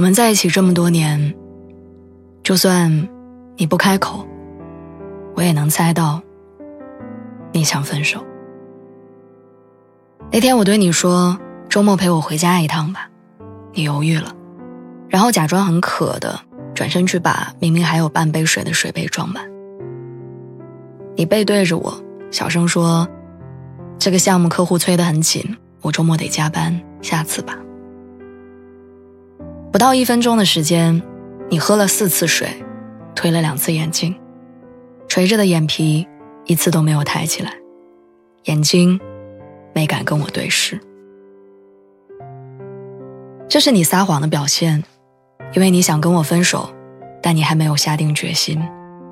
我们在一起这么多年，就算你不开口，我也能猜到你想分手。那天我对你说周末陪我回家一趟吧，你犹豫了，然后假装很渴的转身去把明明还有半杯水的水杯装满。你背对着我，小声说：“这个项目客户催得很紧，我周末得加班，下次吧。”不到一分钟的时间，你喝了四次水，推了两次眼镜，垂着的眼皮一次都没有抬起来，眼睛没敢跟我对视。这是你撒谎的表现，因为你想跟我分手，但你还没有下定决心，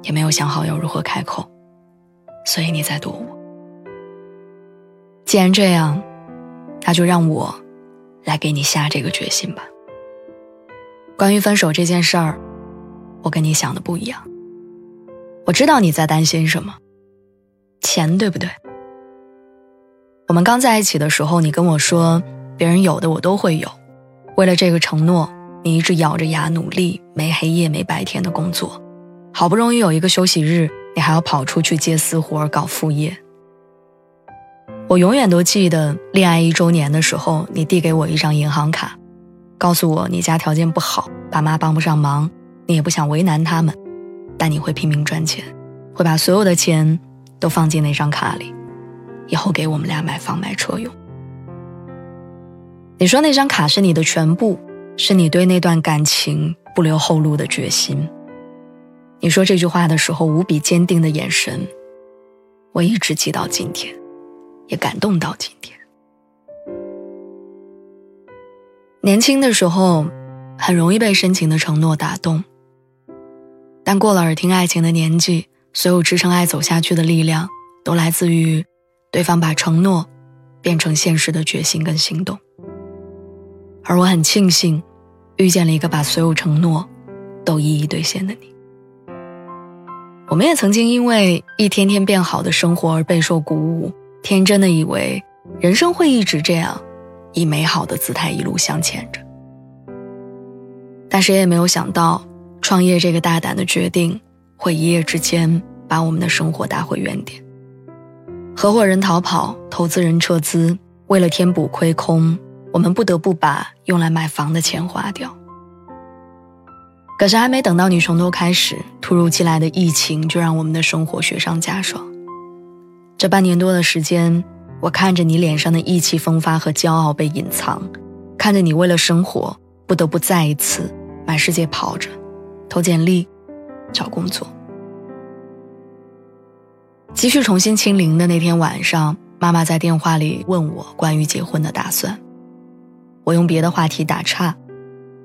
也没有想好要如何开口，所以你在躲我。既然这样，那就让我来给你下这个决心吧。关于分手这件事儿，我跟你想的不一样。我知道你在担心什么，钱对不对？我们刚在一起的时候，你跟我说，别人有的我都会有。为了这个承诺，你一直咬着牙努力，没黑夜没白天的工作。好不容易有一个休息日，你还要跑出去接私活搞副业。我永远都记得恋爱一周年的时候，你递给我一张银行卡。告诉我你家条件不好，爸妈帮不上忙，你也不想为难他们，但你会拼命赚钱，会把所有的钱都放进那张卡里，以后给我们俩买房买车用。你说那张卡是你的全部，是你对那段感情不留后路的决心。你说这句话的时候无比坚定的眼神，我一直记到今天，也感动到今天。年轻的时候，很容易被深情的承诺打动。但过了耳听爱情的年纪，所有支撑爱走下去的力量，都来自于对方把承诺变成现实的决心跟行动。而我很庆幸，遇见了一个把所有承诺都一一兑现的你。我们也曾经因为一天天变好的生活而备受鼓舞，天真的以为人生会一直这样。以美好的姿态一路向前着，但谁也没有想到，创业这个大胆的决定会一夜之间把我们的生活打回原点。合伙人逃跑，投资人撤资，为了填补亏空，我们不得不把用来买房的钱花掉。可是还没等到你从头开始，突如其来的疫情就让我们的生活雪上加霜。这半年多的时间。我看着你脸上的意气风发和骄傲被隐藏，看着你为了生活不得不再一次满世界跑着，投简历，找工作。积蓄重新清零的那天晚上，妈妈在电话里问我关于结婚的打算，我用别的话题打岔，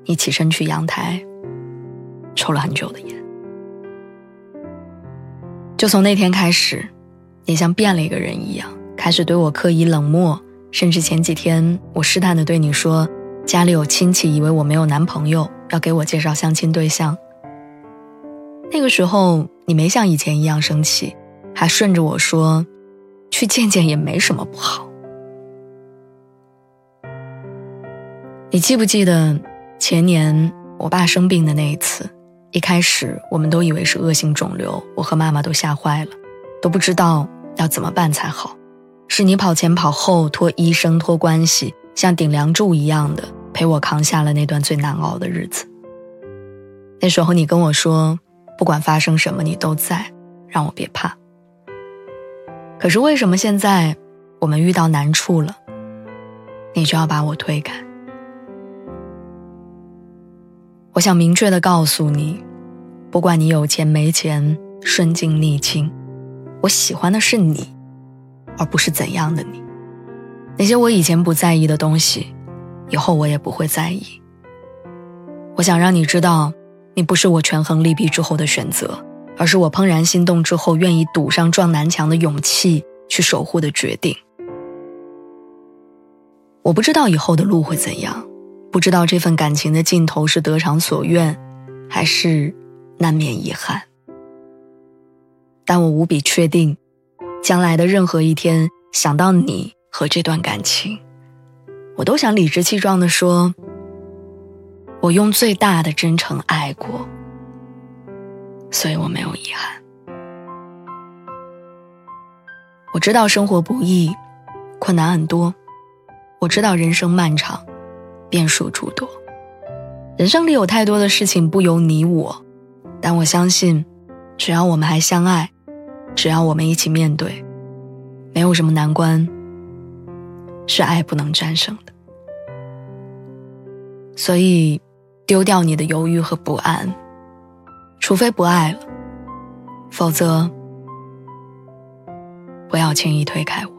你起身去阳台，抽了很久的烟。就从那天开始，你像变了一个人一样。开始对我刻意冷漠，甚至前几天我试探的对你说，家里有亲戚以为我没有男朋友，要给我介绍相亲对象。那个时候你没像以前一样生气，还顺着我说，去见见也没什么不好。你记不记得前年我爸生病的那一次？一开始我们都以为是恶性肿瘤，我和妈妈都吓坏了，都不知道要怎么办才好。是你跑前跑后，托医生托关系，像顶梁柱一样的陪我扛下了那段最难熬的日子。那时候你跟我说，不管发生什么，你都在，让我别怕。可是为什么现在我们遇到难处了，你就要把我推开？我想明确的告诉你，不管你有钱没钱，顺境逆境，我喜欢的是你。而不是怎样的你，那些我以前不在意的东西，以后我也不会在意。我想让你知道，你不是我权衡利弊之后的选择，而是我怦然心动之后愿意赌上撞南墙的勇气去守护的决定。我不知道以后的路会怎样，不知道这份感情的尽头是得偿所愿，还是难免遗憾。但我无比确定，将来的任何一天，想到你和这段感情，我都想理直气壮地说。我用最大的真诚爱过，所以我没有遗憾。我知道生活不易，困难很多；我知道人生漫长，变数诸多。人生里有太多的事情不由你我，但我相信，只要我们还相爱，只要我们一起面对，没有什么难关是爱不能战胜的。所以。丢掉你的犹豫和不安，除非不爱了，否则不要轻易推开我。